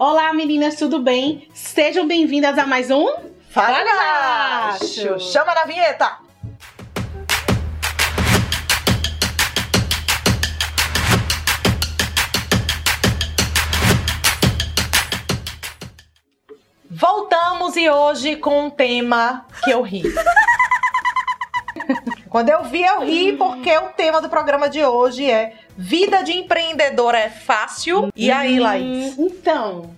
Olá, meninas, tudo bem? Sejam bem-vindas a mais um Fala Gacho! Chama na vinheta! Voltamos e hoje com um tema que eu ri. Quando eu vi, eu ri porque o tema do programa de hoje é Vida de empreendedora é fácil? E aí, Laís? Então.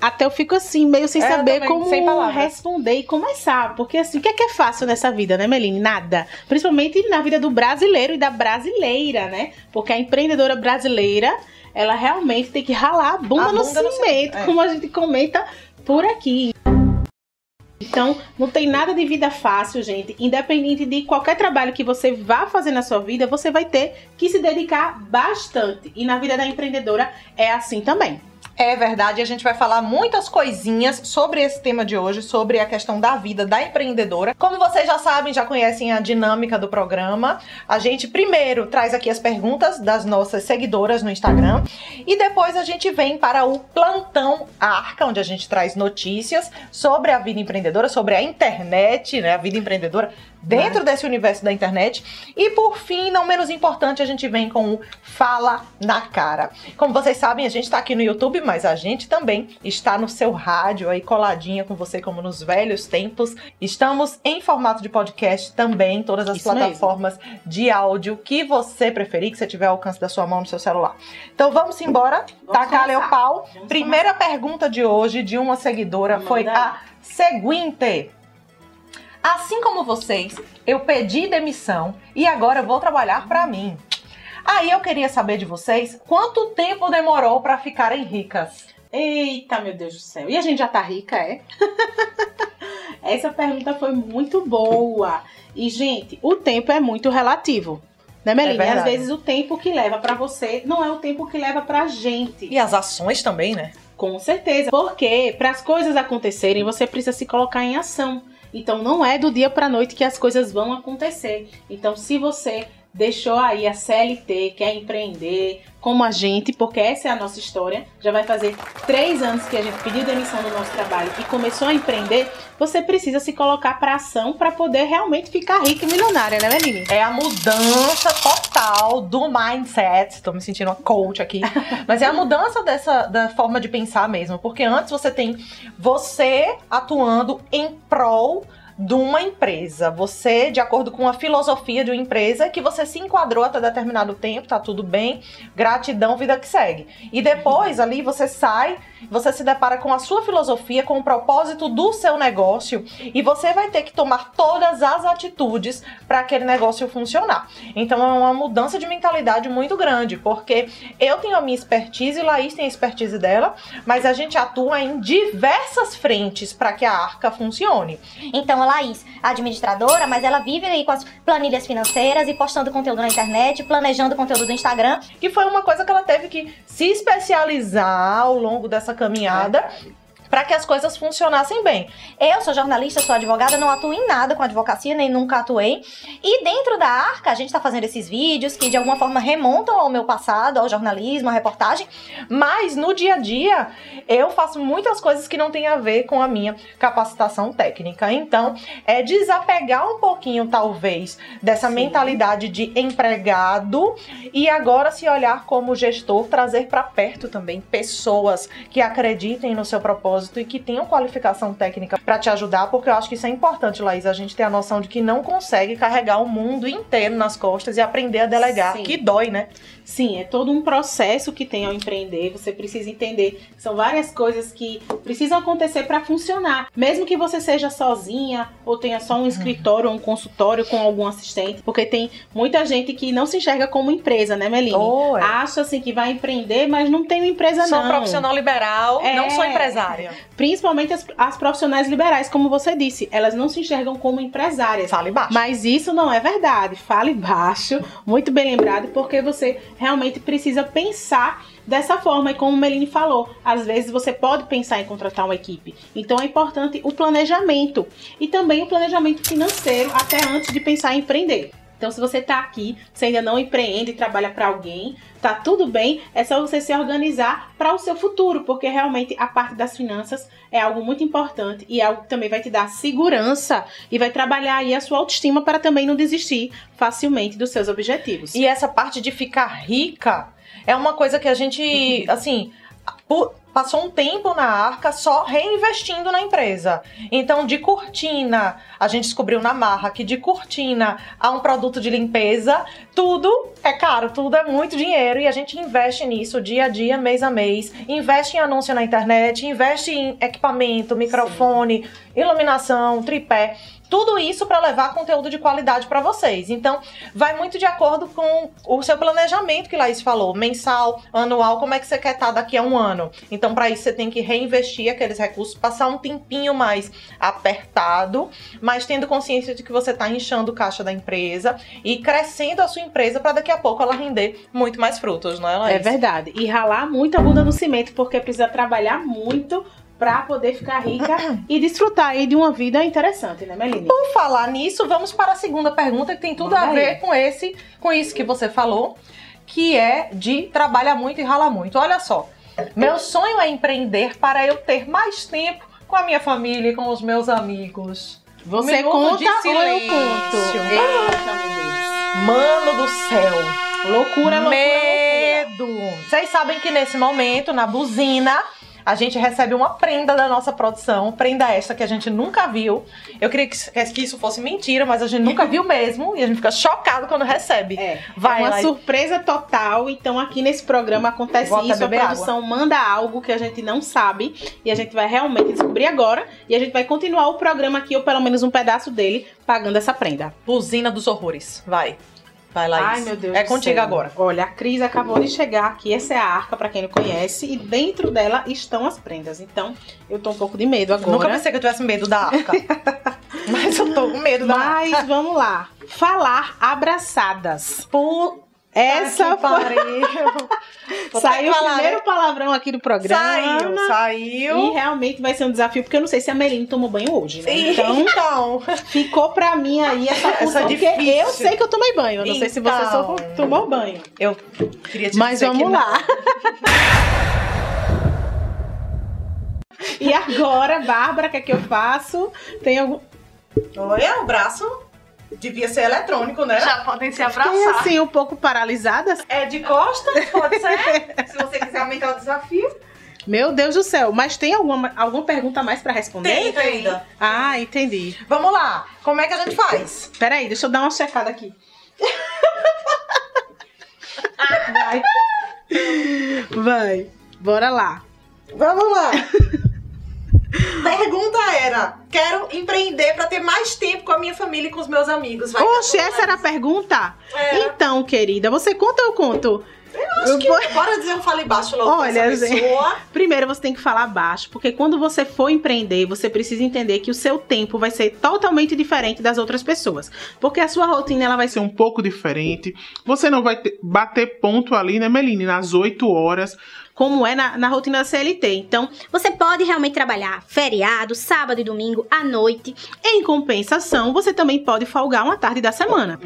Até eu fico assim, meio sem É, eu saber também, como sem responder e começar. Porque assim, o que é que é fácil nessa vida, né, Meline? Nada. Principalmente na vida do brasileiro e da brasileira, né? Porque a empreendedora brasileira, ela realmente tem que ralar a bunda, A no bunda no cimento, cimento, é. como a gente comenta por aqui. Então, não tem nada de vida fácil, gente. Independente de qualquer trabalho que você vá fazer na sua vida, você vai ter que se dedicar bastante. E na vida da empreendedora é assim também. É verdade, a gente vai falar muitas coisinhas sobre esse tema de hoje, sobre a questão da vida da empreendedora. Como vocês já sabem, já conhecem a dinâmica do programa, a gente primeiro traz aqui as perguntas das nossas seguidoras no Instagram e depois a gente vem para o Plantão Arca, onde a gente traz notícias sobre a vida empreendedora, sobre a internet, né, a vida empreendedora dentro desse universo da internet. E por fim, não menos importante, a gente vem com o Fala na Cara. Como vocês sabem, a gente está aqui no YouTube, mas a gente também está no seu rádio aí coladinha com você, como nos velhos tempos. Estamos em formato de podcast também, todas as Isso mesmo. plataformas de áudio que você preferir, que você tiver ao alcance da sua mão no seu celular. Então vamos embora, Vamos tacar começar. o pau. Vamos Primeira pergunta de hoje de uma seguidora foi Manda a seguinte. Assim como vocês, eu pedi demissão e agora vou trabalhar pra mim. Aí eu queria saber de vocês quanto tempo demorou pra ficarem ricas. Eita, meu Deus do céu. E a gente já tá rica, é? Essa pergunta foi muito boa. E, gente, o tempo é muito relativo. Né, Meline? É Às vezes o tempo que leva pra você não é o tempo que leva pra gente. E as ações também, né? Com certeza. Porque para as coisas acontecerem, você precisa se colocar em ação. Então não é do dia para noite que as coisas vão acontecer. Então se você deixou aí a CLT, quer empreender, como a gente, porque essa é a nossa história, já vai fazer três anos que a gente pediu demissão do nosso trabalho e começou a empreender, você precisa se colocar para ação para poder realmente ficar rica e milionária, né, Meline? É a mudança total do mindset. Tô me sentindo uma coach aqui. Mas é a mudança dessa da forma de pensar mesmo. Porque antes você tem você atuando em prol de uma empresa. Você, de acordo com a filosofia de uma empresa, que você se enquadrou até determinado tempo, tá tudo bem, gratidão, vida que segue. E depois ali você sai, você se depara com a sua filosofia, com o propósito do seu negócio, e você vai ter que tomar todas as atitudes para aquele negócio funcionar. Então é uma mudança de mentalidade muito grande, porque eu tenho a minha expertise, Laís tem a expertise dela, mas a gente atua em diversas frentes para que a arca funcione. Então, a Laís, administradora, mas ela vive aí com as planilhas financeiras e postando conteúdo na internet, planejando conteúdo do Instagram. que foi uma coisa que ela teve que se especializar ao longo dessa caminhada para que as coisas funcionassem bem. Eu sou jornalista, sou advogada, não atuo em nada com advocacia, nem nunca atuei. E dentro da Arca, a gente tá fazendo esses vídeos que de alguma forma remontam ao meu passado, ao jornalismo, à reportagem. Mas no dia a dia, eu faço muitas coisas que não têm a ver com a minha capacitação técnica. Então, é desapegar um pouquinho, talvez, dessa Sim. mentalidade de empregado e agora se olhar como gestor, trazer para perto também pessoas que acreditem no seu propósito e que tenham qualificação técnica para te ajudar, porque eu acho que isso é importante, Laís, a gente ter a noção de que não consegue carregar o mundo inteiro nas costas e aprender a delegar, Sim. que dói, né? Sim, é todo um processo que tem ao empreender. Você precisa entender são várias coisas que precisam acontecer para funcionar. Mesmo que você seja sozinha ou tenha só um escritório ou um consultório com algum assistente, porque tem muita gente que não se enxerga como empresa, né, Meline? Oh, é. Acha assim que vai empreender, mas não tem uma empresa Sou não. profissional liberal, É. não sou empresária. Principalmente as, as profissionais liberais, como você disse, elas não se enxergam como empresárias. Fale baixo. Mas isso não é verdade. Fale baixo, muito bem lembrado, porque você realmente precisa pensar dessa forma. E como o Meline falou, às vezes você pode pensar em contratar uma equipe. Então é importante o planejamento e também o planejamento financeiro até antes de pensar em empreender. Então, se você tá aqui, você ainda não empreende e trabalha para alguém, tá tudo bem, é só você se organizar para o seu futuro, porque realmente a parte das finanças é algo muito importante e é algo que também vai te dar segurança e vai trabalhar aí a sua autoestima para também não desistir facilmente dos seus objetivos. E essa parte de ficar rica é uma coisa que a gente, assim, por- passou um tempo na arca só reinvestindo na empresa. Então, de cortina, a gente descobriu na marra que de cortina a um produto de limpeza, tudo é caro, tudo é muito dinheiro e a gente investe nisso dia a dia, mês a mês. Investe em anúncio na internet, investe em equipamento, microfone, iluminação, tripé. Tudo isso para levar conteúdo de qualidade para vocês. Então, vai muito de acordo com o seu planejamento que Laís falou, mensal, anual, como é que você quer estar daqui a um ano. Então, para isso você tem que reinvestir aqueles recursos, passar um tempinho mais apertado, mas tendo consciência de que você está inchando o caixa da empresa e crescendo a sua empresa para daqui a pouco ela render muito mais frutos, não é, Laís? É verdade. E ralar muito a bunda no cimento, porque precisa trabalhar muito pra poder ficar rica e desfrutar aí de uma vida interessante, né, Meline? Por falar nisso, vamos para a segunda pergunta que tem tudo Manda a ver aí. com esse, com isso que você falou, que é de trabalhar muito e ralar muito. Olha só, meu sonho é empreender para eu ter mais tempo com a minha família e com os meus amigos. Você Minuto conta de ou eu silêncio. conto? Eita, Mano do céu. Loucura, loucura, medo. Vocês sabem que nesse momento, na buzina, a gente recebe uma prenda da nossa produção, prenda esta que a gente nunca viu. Eu queria que, que isso fosse mentira, mas a gente nunca viu mesmo e a gente fica chocado quando recebe. É, Vai, é uma Laís. surpresa total. Então, aqui nesse programa acontece Vou isso. A produção manda algo que a gente não sabe. E a gente vai realmente descobrir agora. E a gente vai continuar o programa aqui, ou pelo menos um pedaço dele, pagando essa prenda. Buzina dos horrores. Vai. Vai, Laís. Ai, meu Deus. É contigo céu. agora. Olha, a Cris acabou de chegar aqui. Essa é a arca, pra quem não conhece. E dentro dela estão as prendas. Então, eu tô um pouco de medo agora. Nunca pensei que eu tivesse medo da arca. mas eu tô com medo da arca. Mas vamos lá. Falar abraçadas. Por... Essa que foi... pariu. Saiu ter o falar, primeiro né? palavrão aqui do programa. Saiu, E saiu. realmente vai ser um desafio, porque eu não sei se a Meline tomou banho hoje, né? Então, Então, então, ficou pra mim aí essa função, é porque eu sei que eu tomei banho. Eu não sei se você só Então. tomou banho. eu queria te Mas dizer que vamos lá. E agora, Bárbara, o que é que eu faço? Tem algum. Olha, o braço devia ser eletrônico, né? Já podem se Fiquei abraçar. assim, um pouco paralisada. É de costas, pode ser. Se você quiser aumentar o desafio. Meu Deus do céu. Mas tem alguma, alguma pergunta a mais pra responder? Tem ainda. Ah, entendi. Vamos lá. Como é que a gente faz? Peraí, deixa eu dar uma checada aqui. Vai. Vai. Bora lá. Vamos lá. Pergunta era: quero empreender pra ter mais tempo com a minha família e com os meus amigos. Vai, Oxe, essa era a pergunta? Era. Então, querida, você conta ou eu conto? Acho que bora dizer um fale baixo logo Olha, pessoa. Primeiro você tem que falar baixo, porque quando você for empreender, você precisa entender que o seu tempo vai ser totalmente diferente das outras pessoas. Porque a sua rotina ela vai ser ser um pouco diferente. Você não vai ter- bater ponto ali, né, Meline? Nas 8 horas. Como é na, na rotina da CLT. Então, Você pode realmente trabalhar feriado, sábado e domingo, à noite. em compensação, você também pode folgar uma tarde da semana.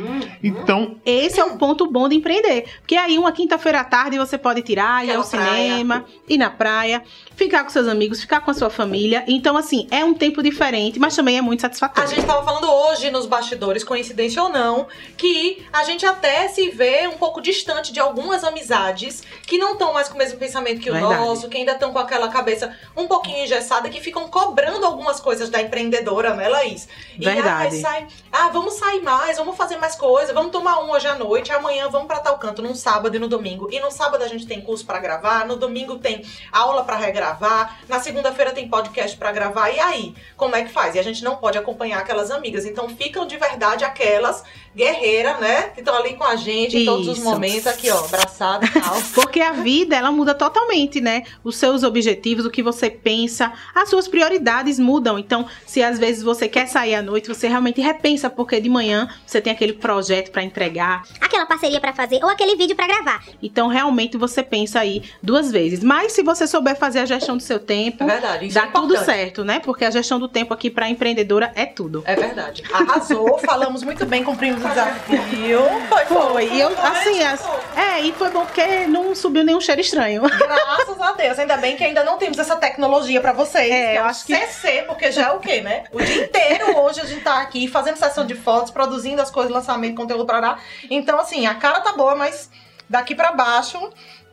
Então, Esse é o ponto bom de empreender. Porque aí, uma quinta-feira à tarde, você pode tirar, ir ao cinema, ir na praia, ficar com seus amigos, ficar com a sua família. Então, assim, é um tempo diferente, mas também é muito A satisfatório. gente tava falando hoje nos bastidores, coincidência ou não, que a gente até se vê um pouco distante de algumas amizades que não estão mais com o mesmo pensamento que o Verdade. nosso, que ainda estão com aquela cabeça um pouquinho engessada, que ficam cobrando algumas coisas da empreendedora, né, Laís? E, Verdade. ai, sai- ah, vamos sair mais, vamos fazer mais coisa, vamos tomar um hoje à noite, amanhã vamos pra tal canto, num sábado e no domingo. E no sábado a gente tem curso pra gravar, no domingo tem aula pra regravar, na segunda-feira tem podcast pra gravar. E aí, como é que faz? E a gente não pode acompanhar aquelas amigas. Então ficam de verdade aquelas guerreiras, né? Que estão ali com a gente em todos os momentos, aqui, ó, abraçada e tal. Porque a vida, ela muda totalmente, né? Os seus objetivos, o que você pensa, as suas prioridades mudam. Então, se às vezes você quer sair à noite, você realmente repensa porque de manhã você tem aquele projeto para entregar. Aquela parceria pra fazer ou aquele vídeo pra gravar. Então, realmente você pensa aí duas vezes. Mas se você souber fazer a gestão do seu tempo, É verdade, isso dá é tudo certo, né? Porque a gestão do tempo aqui para empreendedora é tudo. É verdade. Arrasou, falamos muito bem, cumprimos o desafio. Foi, Foi, e eu, Foi, assim, as- é, e foi bom porque não subiu nenhum cheiro estranho. Graças a Deus. Ainda bem que ainda não temos essa tecnologia pra vocês. É, que eu acho que- CC, porque já é o quê, né? O dia inteiro hoje a gente tá aqui fazendo sessão de fotos, produzindo as coisas, lançamento, conteúdo pra lá. Então, assim, a cara tá boa, mas daqui pra baixo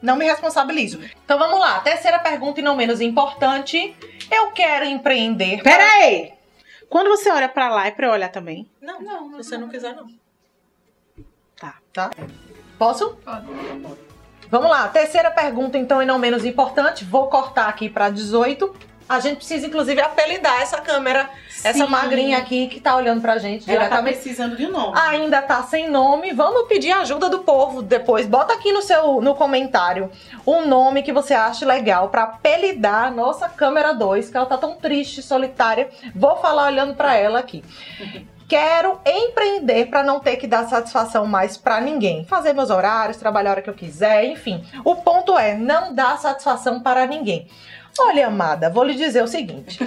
não me responsabilizo. Então vamos lá. Terceira pergunta e não menos importante. Eu quero empreender. Pera aí! Quando você olha pra lá, é pra eu olhar também? Não, não, se você não quiser, não. Tá. Tá? Posso? Vamos lá, terceira pergunta, então, e não menos importante. Vou cortar aqui pra 18. A gente precisa, inclusive, apelidar essa câmera, essa Sim. magrinha aqui que tá olhando pra gente Ela tá precisando de nome. Ainda tá sem nome. Vamos pedir ajuda do povo depois. Bota aqui no seu no comentário um nome que você acha legal pra apelidar a nossa câmera 2, que ela tá tão triste, solitária. Vou falar olhando pra ela aqui. Quero empreender pra não ter que dar satisfação mais pra ninguém. Fazer meus horários, trabalhar a hora que eu quiser, enfim. O ponto é não dar satisfação para ninguém. Olha, amada, vou lhe dizer o seguinte.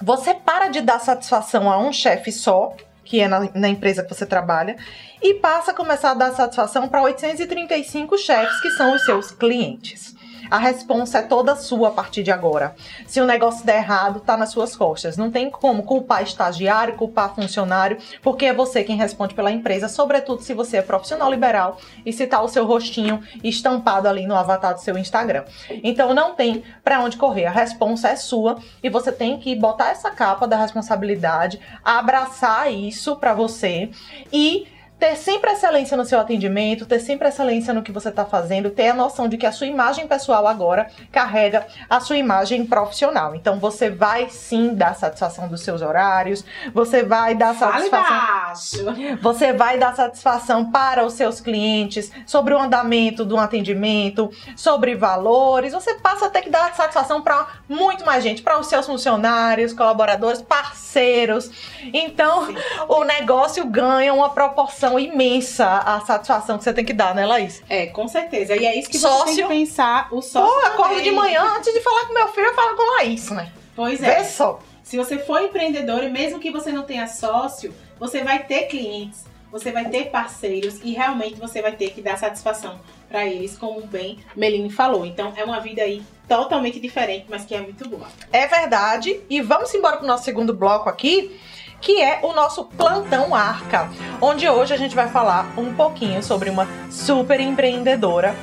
Você para de dar satisfação a um chefe só, que é na, na empresa que você trabalha, e passa a começar a dar satisfação para 835 chefes que são os seus clientes. A responsa é toda sua a partir de agora. Se o negócio der errado, tá nas suas costas. Não tem como culpar estagiário, culpar funcionário, porque é você quem responde pela empresa, sobretudo se você é profissional liberal e se tá o seu rostinho estampado ali no avatar do seu Instagram. Então não tem pra onde correr. A responsa é sua e você tem que botar essa capa da responsabilidade, abraçar isso pra você e ter sempre excelência no seu atendimento, ter sempre excelência no que você está fazendo, ter a noção de que a sua imagem pessoal agora carrega a sua imagem profissional. Então você vai sim dar satisfação dos seus horários, você vai dar Fale satisfação baixo. você vai dar satisfação para os seus clientes sobre o andamento do atendimento, sobre valores. Você passa a ter que dar satisfação para muito mais gente, para os seus funcionários, colaboradores, parceiros. Então, o negócio ganha uma proporção imensa a satisfação que você tem que dar, né, Laís? É, com certeza. E é isso que você Sócio. tem que pensar. O Pô, sócio eu acordo de manhã, antes de falar com meu filho, eu falo com Laís, né? Pois Vê é. só. Se você for empreendedor e mesmo que você não tenha sócio, você vai ter clientes, você vai ter parceiros e realmente você vai ter que dar satisfação para eles, como bem Meline falou. Então é uma vida aí totalmente diferente, mas que é muito boa. É verdade. E vamos embora pro nosso segundo bloco aqui, que é o nosso plantão Arca, onde hoje a gente vai falar um pouquinho sobre uma super empreendedora.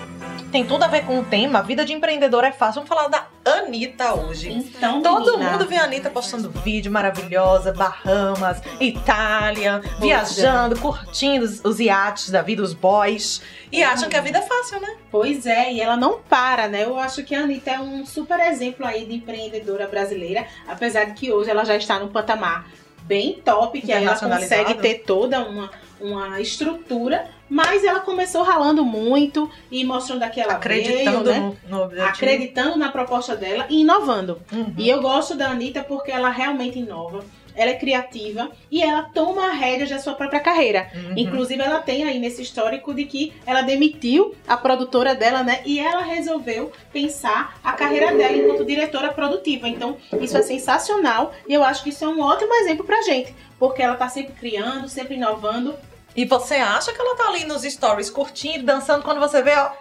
Tem tudo a ver com o tema, vida de empreendedora é fácil. Vamos falar da Anitta hoje. Então, Todo menina, mundo vê a Anitta postando vídeo maravilhosa, Bahamas, Itália, é. viajando, curtindo os, os iates da vida, os boys. E acham que a vida é fácil, né? Pois é, e ela não para, né? Eu acho que a Anitta é um super exemplo aí de empreendedora brasileira, apesar de que hoje ela já está num patamar bem top, que ela consegue ter toda uma, uma estrutura, mas ela começou ralando muito e mostrando aquela Acreditando veio, né? no, no acreditando na proposta dela e inovando. Uhum. E eu gosto da Anitta porque ela realmente inova, ela é criativa e ela toma a rédea da sua própria carreira. Uhum. Inclusive, ela tem aí nesse histórico de que ela demitiu a produtora dela, né? E ela resolveu pensar a carreira dela enquanto diretora produtiva. Então, isso é sensacional e eu acho que isso é um ótimo exemplo pra gente. Porque ela tá sempre criando, sempre inovando. E você acha que ela tá ali nos stories curtindo, dançando, quando você vê, ó.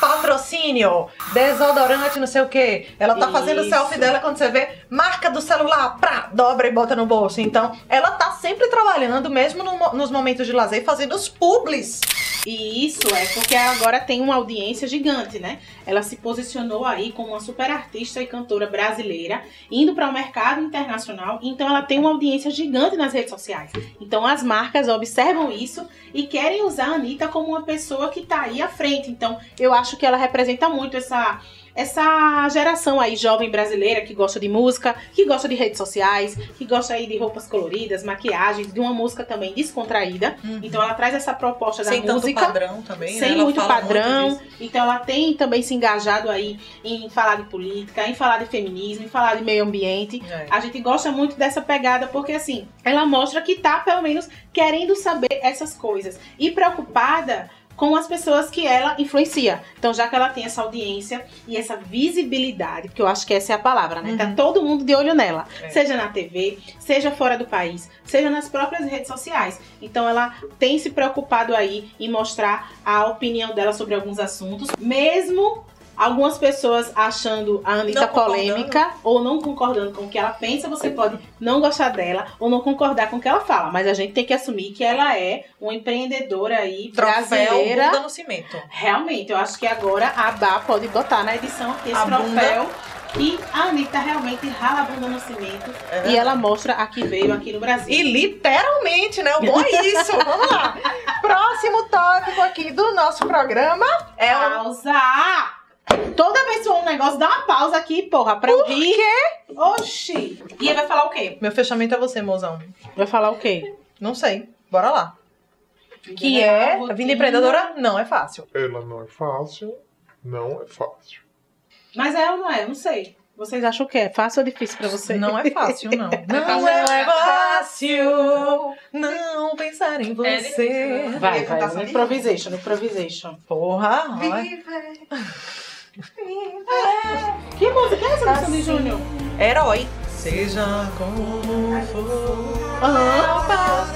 Patrocínio, desodorante, não sei o que. Ela tá fazendo Isso. selfie dela quando você vê marca do celular, pra, dobra e bota no bolso. Então, ela tá sempre trabalhando, mesmo no nos momentos de lazer, fazendo os publis. E isso é porque agora tem uma audiência gigante, né? Ela se posicionou aí como uma super artista e cantora brasileira, indo para o mercado internacional. Então ela tem uma audiência gigante nas redes sociais. Então as marcas observam isso e querem usar a Anitta como uma pessoa que tá aí à frente. Então eu acho que ela representa muito essa essa geração aí jovem brasileira que gosta de música, que gosta de redes sociais, que gosta aí de roupas coloridas, maquiagem, de uma música também descontraída. Então ela traz essa proposta da Sem tanto música padrão também, né? sem Ela muito padrão. muito então ela tem também se engajado aí em falar de política, em falar de feminismo, em falar de meio ambiente. É. A gente gosta muito dessa pegada porque assim, ela mostra que tá pelo menos querendo saber essas coisas e preocupada com as pessoas que ela influencia. Então, já que ela tem essa audiência e essa visibilidade, porque eu acho que essa é a palavra, né? Tá todo mundo de olho nela, É. seja na TV, seja fora do país, seja nas próprias redes sociais. Então, ela tem se preocupado aí em mostrar a opinião dela sobre alguns assuntos, mesmo algumas pessoas achando a Anitta polêmica ou não concordando com o que ela pensa, você pode não gostar dela ou não concordar com o que ela fala, mas a gente tem que assumir que ela é uma empreendedora aí Troféu brasileira. bunda no cimento. Realmente, eu acho que agora a Bá pode botar na edição aqui esse A bunda. troféu. Que a Anitta realmente rala a bunda no cimento É e ela mostra a que veio aqui no Brasil. E literalmente, né? O bom é isso. Vamos lá. Próximo tópico aqui do nosso programa é o. Pausa! Toda vez que for um negócio, dá uma pausa aqui, porra, pra eu rir. quê? Oxi! E ele vai falar o quê? Meu fechamento é você, mozão. Vai falar o quê? Não sei. Bora lá. Que é. A vida empreendedora não é fácil. Ela não é fácil, não é fácil. Mas é ou não é? Eu não sei. Vocês acham o quê? É fácil ou difícil pra vocês? Não é fácil, não. Não fácil. é fácil não pensar em É difícil, você. Vai, vai. improvisation, improvisation. Porra, olha. Que música é essa do Sandy Júnior? Herói. Seja como for. Aham.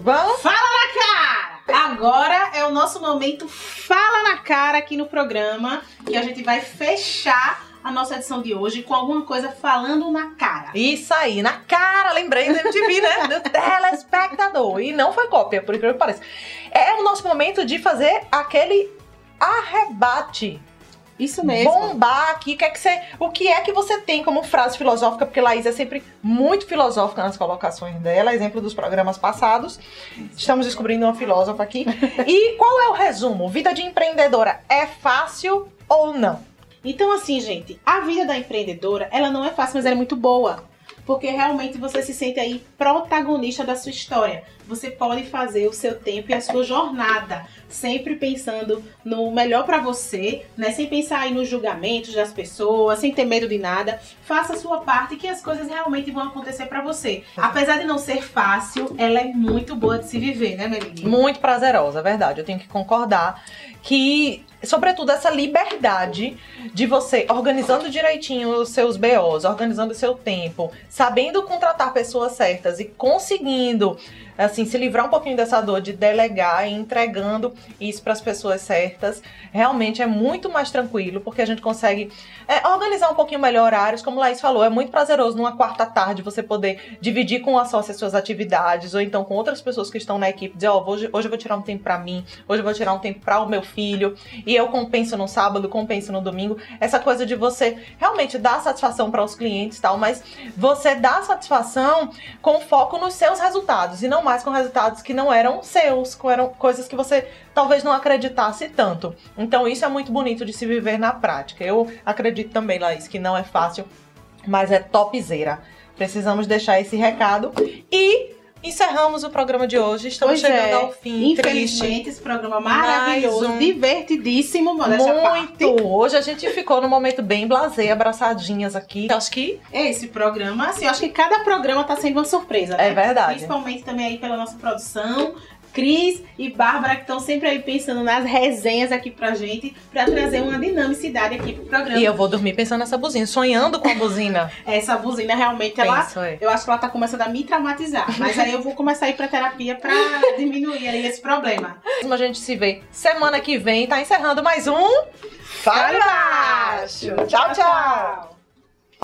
Vamos? Fala na cara! Agora é o nosso momento Fala na cara aqui no programa, que a gente vai fechar a nossa edição de hoje com alguma coisa falando na cara. Isso aí, na cara, lembrei do MTV, né? Do telespectador. E não foi cópia, por incrível que pareça. É o nosso momento de fazer aquele arrebate. Isso mesmo. Bombar aqui. O que, é que você, o que é que você tem como frase filosófica? Porque Laís é sempre muito filosófica nas colocações dela, exemplo dos programas passados. Estamos descobrindo uma filósofa aqui. E qual é o resumo? Vida de empreendedora é fácil ou não? Então, assim, gente, a vida da empreendedora, ela não é fácil, mas ela é muito boa. Porque realmente você se sente aí protagonista da sua história. Você pode fazer o seu tempo e a sua jornada, sempre pensando no melhor pra você, né? Sem pensar aí nos julgamentos das pessoas, sem ter medo de nada. Faça a sua parte que as coisas realmente vão acontecer pra você. Apesar de não ser fácil, ela é muito boa de se viver, né, Meline? Muito prazerosa, é verdade. Eu tenho que concordar que, sobretudo, essa liberdade de você organizando direitinho os seus BOs, organizando o seu tempo, sabendo contratar pessoas certas e conseguindo assim se livrar um pouquinho dessa dor de delegar e entregando isso para as pessoas certas, realmente é muito mais tranquilo, porque a gente consegue é, organizar um pouquinho melhor horários, como Laís falou, é muito prazeroso numa quarta tarde você poder dividir com a sócia as suas atividades, ou então com outras pessoas que estão na equipe, dizer, ó, hoje, hoje eu vou tirar um tempo para mim, hoje eu vou tirar um tempo para o meu filho, e eu compenso no sábado, compenso no domingo, essa coisa de você realmente dar satisfação para os clientes e tal, mas você dá satisfação com foco nos seus resultados, e não mais com resultados que não eram seus, com eram coisas que você talvez não acreditasse tanto. Então isso é muito bonito de se viver na prática. Eu acredito também, Laís, que não é fácil, mas é topzera. Precisamos deixar esse recado e encerramos o programa de hoje. Estamos Pois chegando é. ao fim. Infelizmente, Triste. esse programa maravilhoso, um. divertidíssimo. Muito! Hoje a gente ficou num momento bem blasé, abraçadinhas aqui. Acho que Esse programa, assim, eu acho que cada programa tá sendo uma surpresa, é né? verdade. Principalmente também aí pela nossa produção. Cris e Bárbara que estão sempre aí pensando nas resenhas aqui pra gente, pra trazer uma dinamicidade aqui pro programa. E eu vou dormir pensando nessa buzina, sonhando com a buzina. Essa buzina realmente, ela, Penso, é. eu acho que ela tá começando a me traumatizar. Mas aí eu vou começar a ir pra terapia pra diminuir aí esse problema. A gente se vê semana que vem. Tá encerrando mais um. Fala Baixo! Tchau, tchau!